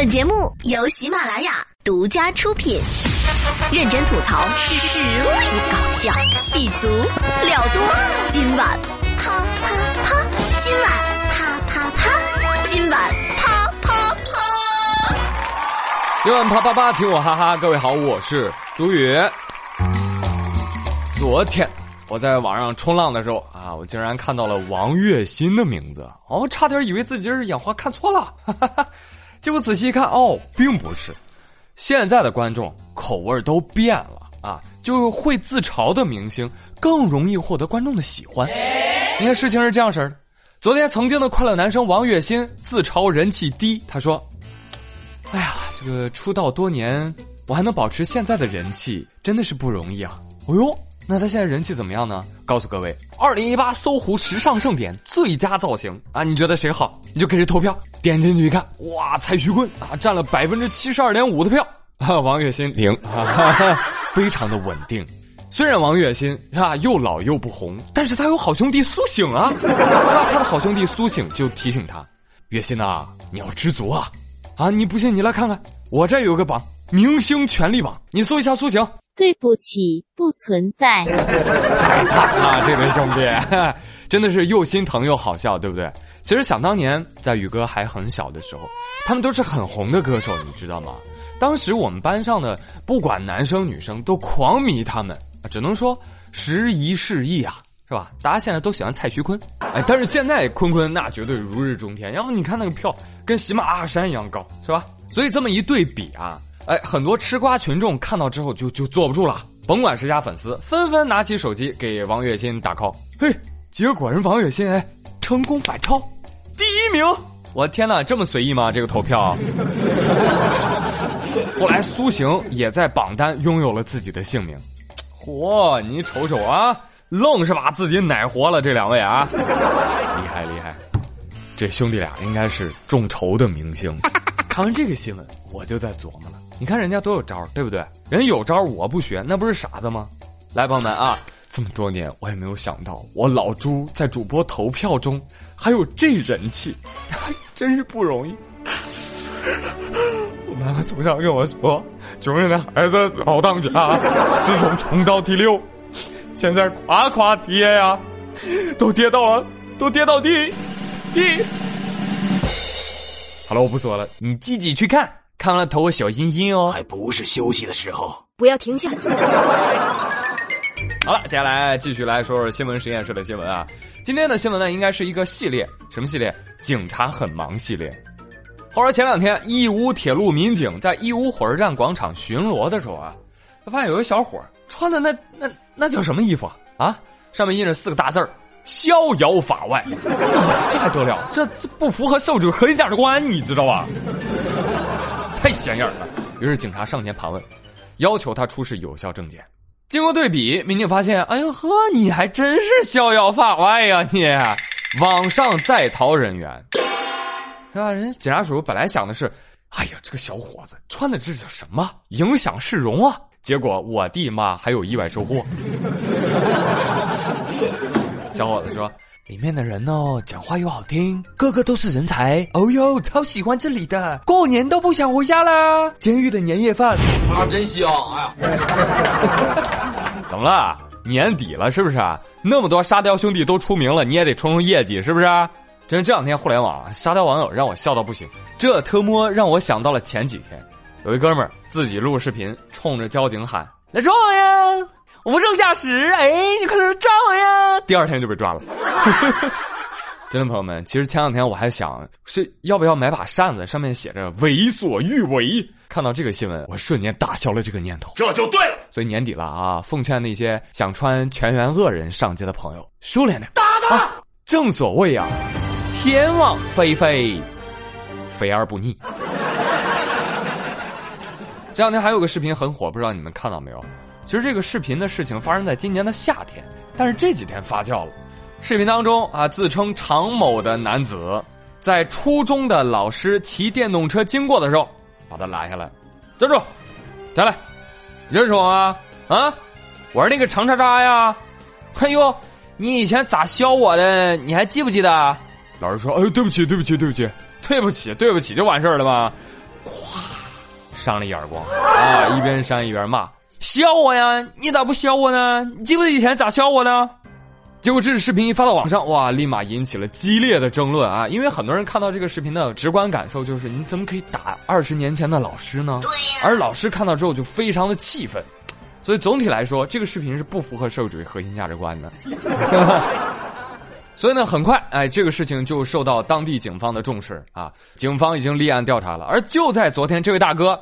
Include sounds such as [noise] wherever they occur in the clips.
本节目由喜马拉雅独家出品，认真吐槽，实力搞笑，戏足料多。今晚啪啪啪，今晚啪啪啪，今晚啪啪啪。今晚啪啪啪，听我哈哈！各位好，我是朱宇。昨天我在网上冲浪的时候啊，我竟然看到了王栎鑫的名字，哦，差点以为自己是眼花看错了，哈哈哈。结果仔细一看，哦，并不是。现在的观众口味都变了啊，就是会自嘲的明星更容易获得观众的喜欢。你看事情是这样式的，昨天曾经的快乐男生王栎鑫自嘲人气低，他说：“哎呀，这个出道多年，我还能保持现在的人气，真的是不容易啊。”哦呦。那他现在人气怎么样呢？告诉各位，二零一八搜狐时尚盛典最佳造型啊，你觉得谁好？你就给谁投票。点进去一看，哇，蔡徐坤啊，占了百分之七十二点五的票啊，王栎鑫零啊，[laughs] 非常的稳定。虽然王栎鑫是吧，又老又不红，但是他有好兄弟苏醒啊。那 [laughs] 他的好兄弟苏醒就提醒他，栎鑫呐，你要知足啊，啊，你不信你来看看，我这有个榜，明星权力榜，你搜一下苏醒。对不起，不存在。太惨了，这位兄弟，真的是又心疼又好笑，对不对？其实想当年，在宇哥还很小的时候，他们都是很红的歌手，你知道吗？当时我们班上的不管男生女生都狂迷他们，只能说时移世易啊，是吧？大家现在都喜欢蔡徐坤，哎，但是现在坤坤那绝对如日中天，然后你看那个票跟喜马拉雅山一样高，是吧？所以这么一对比啊。哎，很多吃瓜群众看到之后就就坐不住了，甭管是家粉丝，纷纷拿起手机给王栎鑫打 call。嘿，结果人王栎鑫哎，成功反超，第一名！我天哪，这么随意吗？这个投票。[laughs] 后来苏醒也在榜单拥有了自己的姓名。嚯，你瞅瞅啊，愣是把自己奶活了。这两位啊，厉害厉害，这兄弟俩应该是众筹的明星。[laughs] 看完这个新闻，我就在琢磨了。你看人家都有招对不对？人有招我不学，那不是傻子吗？来，朋友们啊，这么多年我也没有想到，我老朱在主播投票中还有这人气，真是不容易。我妈妈从小跟我说，穷人的孩子早当家。自从冲到第六，现在夸夸跌呀，都跌到了，都跌到第第。好了，我不说了，你自己去看。看完了投个小心心哦，还不是休息的时候，不要停下。好了，接下来继续来说说新闻实验室的新闻啊。今天的新闻呢，应该是一个系列，什么系列？警察很忙系列。话说前两天，义乌铁路民警在义乌火车站广场巡逻的时候啊，他发现有个小伙穿的那那那叫什么衣服啊？啊，上面印着四个大字儿“逍遥法外”。哎呀，这还得了？这这不符合受者核心价值观，你知道吧？太显眼了，于是警察上前盘问，要求他出示有效证件。经过对比，民警发现，哎呦呵，你还真是逍遥法外呀！你网上在逃人员，是吧？人家警察叔叔本来想的是，哎呀，这个小伙子穿的这叫什么？影响市容啊！结果我弟妈还有意外收获。小伙子说。里面的人哦，讲话又好听，个个都是人才。哦哟，超喜欢这里的，过年都不想回家啦。监狱的年夜饭啊，真香！哎呀，[laughs] 怎么了？年底了是不是？那么多沙雕兄弟都出名了，你也得冲冲业绩是不是？真这两天互联网沙雕网友让我笑到不行。这特么让我想到了前几天，有一哥们儿自己录视频，冲着交警喊：“来撞呀！”无证驾驶，哎，你快来撞呀！第二天就被抓了。[laughs] 真的朋友们，其实前两天我还想是要不要买把扇子，上面写着“为所欲为”。看到这个新闻，我瞬间打消了这个念头。这就对了。所以年底了啊，奉劝那些想穿全员恶人上街的朋友，收敛点。打他！正所谓啊，天网恢恢，肥而不腻。[laughs] 这两天还有个视频很火，不知道你们看到没有？其实这个视频的事情发生在今年的夏天，但是这几天发酵了。视频当中啊，自称常某的男子，在初中的老师骑电动车经过的时候，把他拦下来，站住，下来，认识我吗？啊，我是那个常渣渣呀！哎呦，你以前咋削我的？你还记不记得？老师说，哎，对不起，对不起，对不起，对不起，对不起，就完事儿了吗？扇了一耳光啊，一边扇一边骂：“笑我呀！你咋不笑我呢？你记不记得以前咋笑我的？”结果这视频一发到网上，哇，立马引起了激烈的争论啊！因为很多人看到这个视频的直观感受就是：你怎么可以打二十年前的老师呢？对呀。而老师看到之后就非常的气愤，所以总体来说，这个视频是不符合社会主义核心价值观的。[laughs] 所以呢，很快，哎，这个事情就受到当地警方的重视啊！警方已经立案调查了。而就在昨天，这位大哥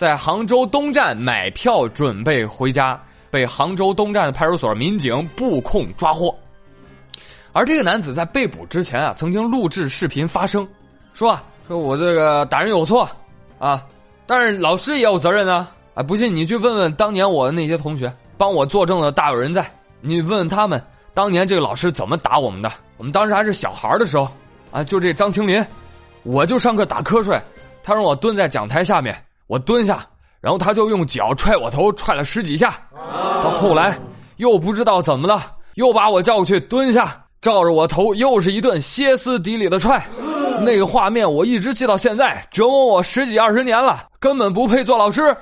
在杭州东站买票准备回家。被杭州东站的派出所民警布控抓获，而这个男子在被捕之前啊，曾经录制视频发声，说啊，说我这个打人有错啊，但是老师也有责任啊，啊，不信你去问问当年我的那些同学，帮我作证的大有人在，你问问他们，当年这个老师怎么打我们的？我们当时还是小孩的时候，啊，就这张青林，我就上课打瞌睡，他让我蹲在讲台下面，我蹲下。然后他就用脚踹我头，踹了十几下。到后来又不知道怎么了，又把我叫过去蹲下，照着我头又是一顿歇斯底里的踹。那个画面我一直记到现在，折磨我十几二十年了，根本不配做老师。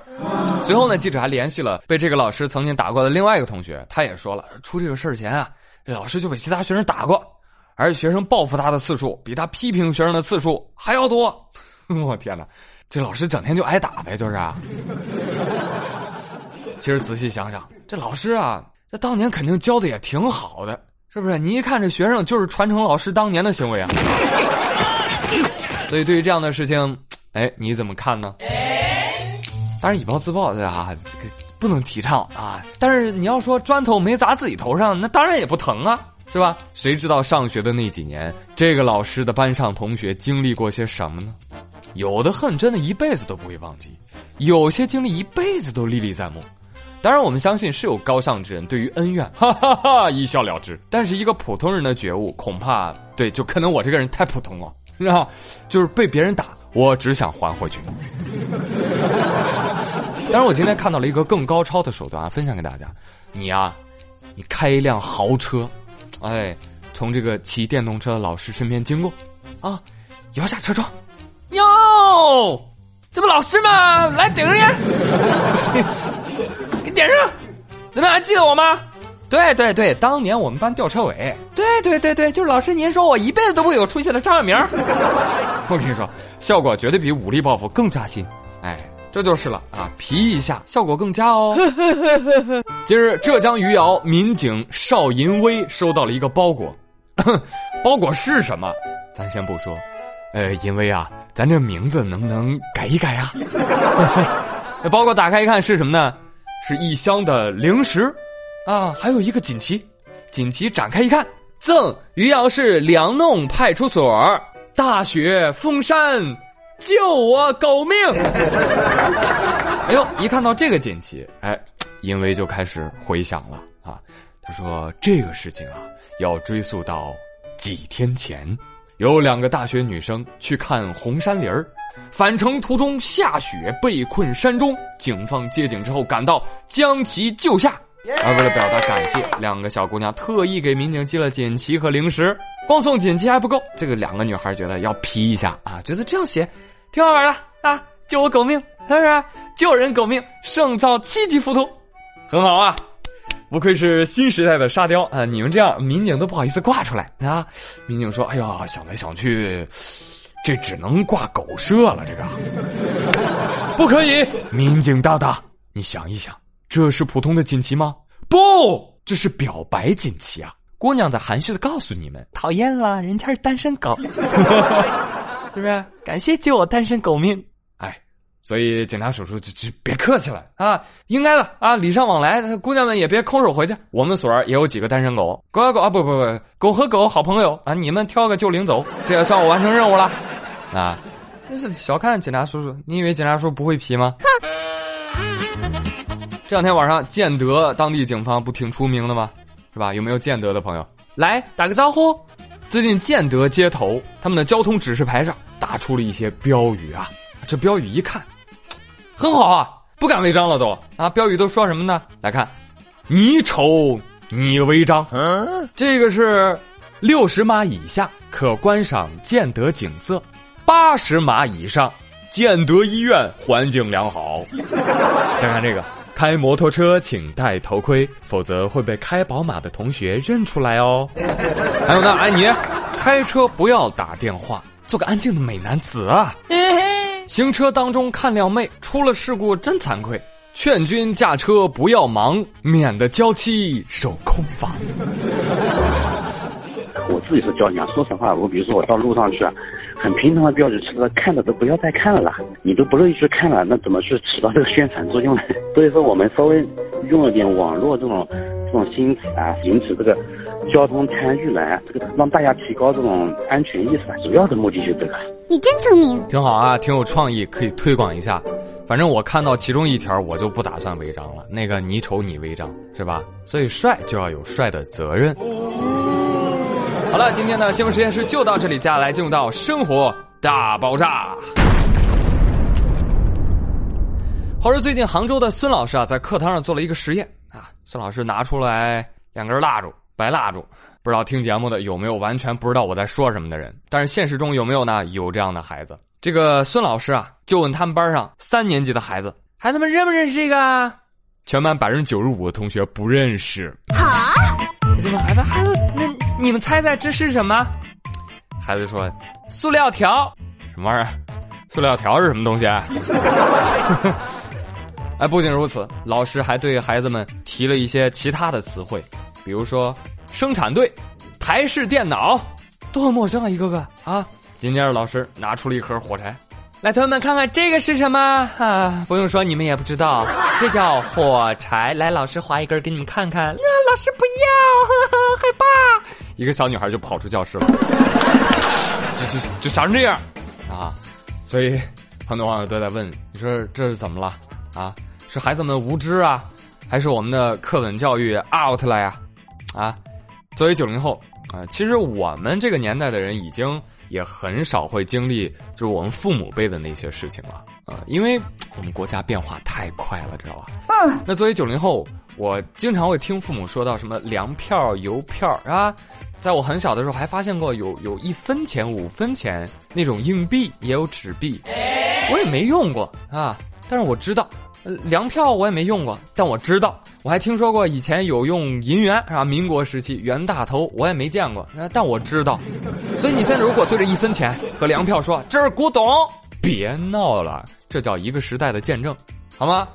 随后呢，记者还联系了被这个老师曾经打过的另外一个同学，他也说了，出这个事前啊，这老师就被其他学生打过，而学生报复他的次数比他批评学生的次数还要多。[laughs] 我天哪！这老师整天就挨打呗，就是啊。其实仔细想想，这老师啊，这当年肯定教的也挺好的，是不是？你一看这学生就是传承老师当年的行为啊。所以对于这样的事情，哎，你怎么看呢？当然以暴制暴的啊，这个不能提倡啊。但是你要说砖头没砸自己头上，那当然也不疼啊，是吧？谁知道上学的那几年，这个老师的班上同学经历过些什么呢？有的恨真的一辈子都不会忘记，有些经历一辈子都历历在目。当然，我们相信是有高尚之人对于恩怨，哈哈哈一笑了之。但是一个普通人的觉悟，恐怕对，就可能我这个人太普通了，是吧？就是被别人打，我只想还回去。当然，我今天看到了一个更高超的手段啊，分享给大家。你呀，你开一辆豪车，哎，从这个骑电动车的老师身边经过，啊，摇下车窗。哟，这不老师吗？来顶上烟，给点上。怎么样，还记得我吗？对对对，当年我们班吊车尾。对对对对，就是老师，您说我一辈子都不会有出息的张小明。[laughs] 我跟你说，效果绝对比武力报复更扎心。哎，这就是了啊，皮一下，效果更佳哦。[laughs] 今日浙江余姚民警邵银威收到了一个包裹，[coughs] 包裹是什么？咱先不说。呃，因为啊，咱这名字能不能改一改啊？那 [laughs] 包裹打开一看是什么呢？是一箱的零食，啊，还有一个锦旗。锦旗展开一看，赠余姚市梁弄派出所大雪封山，救我狗命！哎呦，一看到这个锦旗，哎，因为就开始回想了啊。他说这个事情啊，要追溯到几天前。有两个大学女生去看红山林儿，返程途中下雪被困山中，警方接警之后赶到将其救下。而为了表达感谢，两个小姑娘特意给民警寄了锦旗和零食。光送锦旗还不够，这个两个女孩觉得要批一下啊，觉得这样写挺好玩的啊，救我狗命是不是？救人狗命胜造七级浮屠，很好啊。不愧是新时代的沙雕啊！你们这样，民警都不好意思挂出来啊！民警说：“哎呀，想来想去，这只能挂狗舍了。这个 [laughs] 不可以。”民警大大，你想一想，这是普通的锦旗吗？不，这是表白锦旗啊！姑娘在含蓄的告诉你们：“讨厌了，人家是单身狗，[laughs] 是不是？感谢救我单身狗命。”所以警察叔叔就就别客气了啊，应该的啊，礼尚往来，姑娘们也别空手回去。我们所也有几个单身狗，狗狗啊，不不不，狗和狗好朋友啊，你们挑个就领走，这也算我完成任务了啊！真是小看警察叔叔，你以为警察叔叔不会皮吗？这两天晚上，建德当地警方不挺出名的吗？是吧？有没有建德的朋友来打个招呼？最近建德街头他们的交通指示牌上打出了一些标语啊，这标语一看。很好啊，不敢违章了都啊！标语都说什么呢？来看，你丑你违章。这个是六十码以下可观赏建德景色，八十码以上建德医院环境良好。[laughs] 再看这个，开摩托车请戴头盔，否则会被开宝马的同学认出来哦。[laughs] 还有呢，哎你，开车不要打电话，做个安静的美男子啊。[laughs] 行车当中看靓妹，出了事故真惭愧。劝君驾车不要忙，免得娇妻守空房。[laughs] 我自己是交警啊，说实话，我比如说我到路上去啊，很平常的标志，车看的都不要再看了啦，你都不乐意去看了，那怎么去起到这个宣传作用呢？[laughs] 所以说我们稍微用了点网络这种这种心思啊，引起这个交通参与来，这个让大家提高这种安全意识啊，主要的目的就是这个。你真聪明，挺好啊，挺有创意，可以推广一下。反正我看到其中一条，我就不打算违章了。那个你丑你违章是吧？所以帅就要有帅的责任。好了，今天的新闻实验室就到这里，接下来进入到生活大爆炸。话说最近杭州的孙老师啊，在课堂上做了一个实验啊。孙老师拿出来两根蜡烛，白蜡烛。不知道听节目的有没有完全不知道我在说什么的人？但是现实中有没有呢？有这样的孩子。这个孙老师啊，就问他们班上三年级的孩子：“孩子们认不认识这个？”全班百分之九十五的同学不认识。好，这个孩子：“孩子，那你们猜猜这是什么？”孩子说：“塑料条。”什么玩意儿？塑料条是什么东西？啊？[laughs] 哎，不仅如此，老师还对孩子们提了一些其他的词汇，比如说。生产队，台式电脑，都很陌生啊，一个个啊。紧接着老师拿出了一盒火柴，来，同学们看看这个是什么啊？不用说，你们也不知道，这叫火柴。来，老师划一根给你们看看。那老师不要，呵呵害怕。一个小女孩就跑出教室了，就就就吓成这样啊！所以很多网友都在问：你说这是怎么了啊？是孩子们无知啊，还是我们的课本教育 out 了呀？啊？作为九零后啊，其实我们这个年代的人已经也很少会经历就是我们父母辈的那些事情了啊，因为我们国家变化太快了，知道吧？嗯。那作为九零后，我经常会听父母说到什么粮票、邮票啊，在我很小的时候还发现过有有一分钱、五分钱那种硬币，也有纸币，我也没用过啊，但是我知道。粮票我也没用过，但我知道，我还听说过以前有用银元，是吧？民国时期袁大头我也没见过，但我知道。所以你现在如果对着一分钱和粮票说这是古董，别闹了，这叫一个时代的见证，好吗？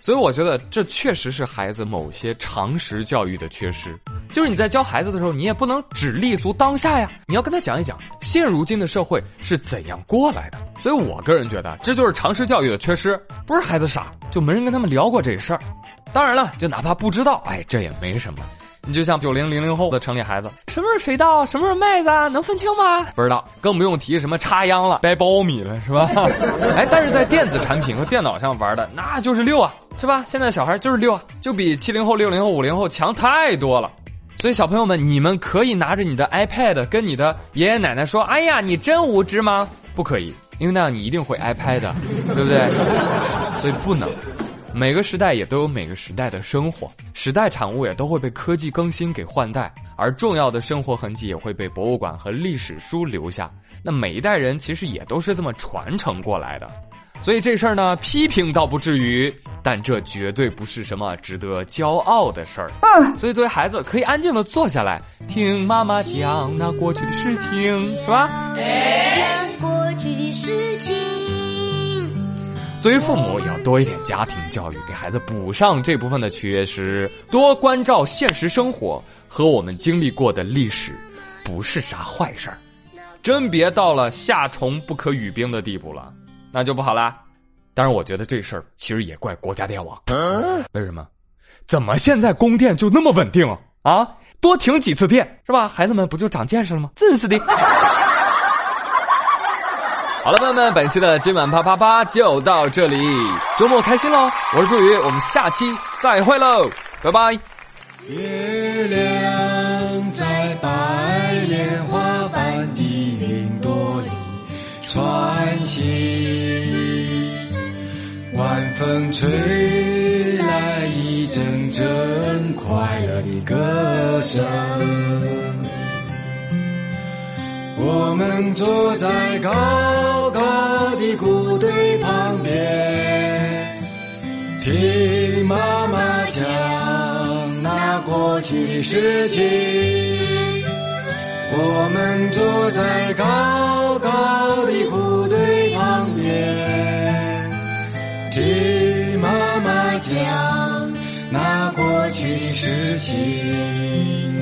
所以我觉得这确实是孩子某些常识教育的缺失。就是你在教孩子的时候，你也不能只立足当下呀，你要跟他讲一讲现如今的社会是怎样过来的。所以我个人觉得这就是常识教育的缺失，不是孩子傻，就没人跟他们聊过这事儿。当然了，就哪怕不知道，哎，这也没什么。你就像九零零零后的城里孩子，什么是水稻，什么是麦子，能分清吗？不知道，更不用提什么插秧了、掰苞米了，是吧？[laughs] 哎，但是在电子产品和电脑上玩的，那就是六啊，是吧？现在小孩就是六啊，就比七零后、六零后、五零后强太多了。所以小朋友们，你们可以拿着你的 iPad 跟你的爷爷奶奶说：“哎呀，你真无知吗？”不可以，因为那样你一定会挨拍的，对不对？所以不能。每个时代也都有每个时代的生活，时代产物也都会被科技更新给换代，而重要的生活痕迹也会被博物馆和历史书留下。那每一代人其实也都是这么传承过来的，所以这事儿呢，批评倒不至于，但这绝对不是什么值得骄傲的事儿。嗯，所以作为孩子，可以安静的坐下来，听妈妈讲那过去的事情，是吧？过去的事情。作为父母，也要多一点家庭教育，给孩子补上这部分的缺失，多关照现实生活和我们经历过的历史，不是啥坏事儿。真别到了夏虫不可语冰的地步了，那就不好啦。当然，我觉得这事儿其实也怪国家电网。为什么？怎么现在供电就那么稳定啊？多停几次电是吧？孩子们不就长见识了吗？真是的。好了，朋友们，本期的今晚啪啪啪就到这里，周末开心喽！我是朱宇，我们下期再会喽，拜拜。月亮在白莲花般的云朵里穿行，晚风吹来一阵阵快乐的歌声。我们坐在高高的谷堆旁边，听妈妈讲那过去的事情。我们坐在高高的谷堆旁边，听妈妈讲那过去的事情。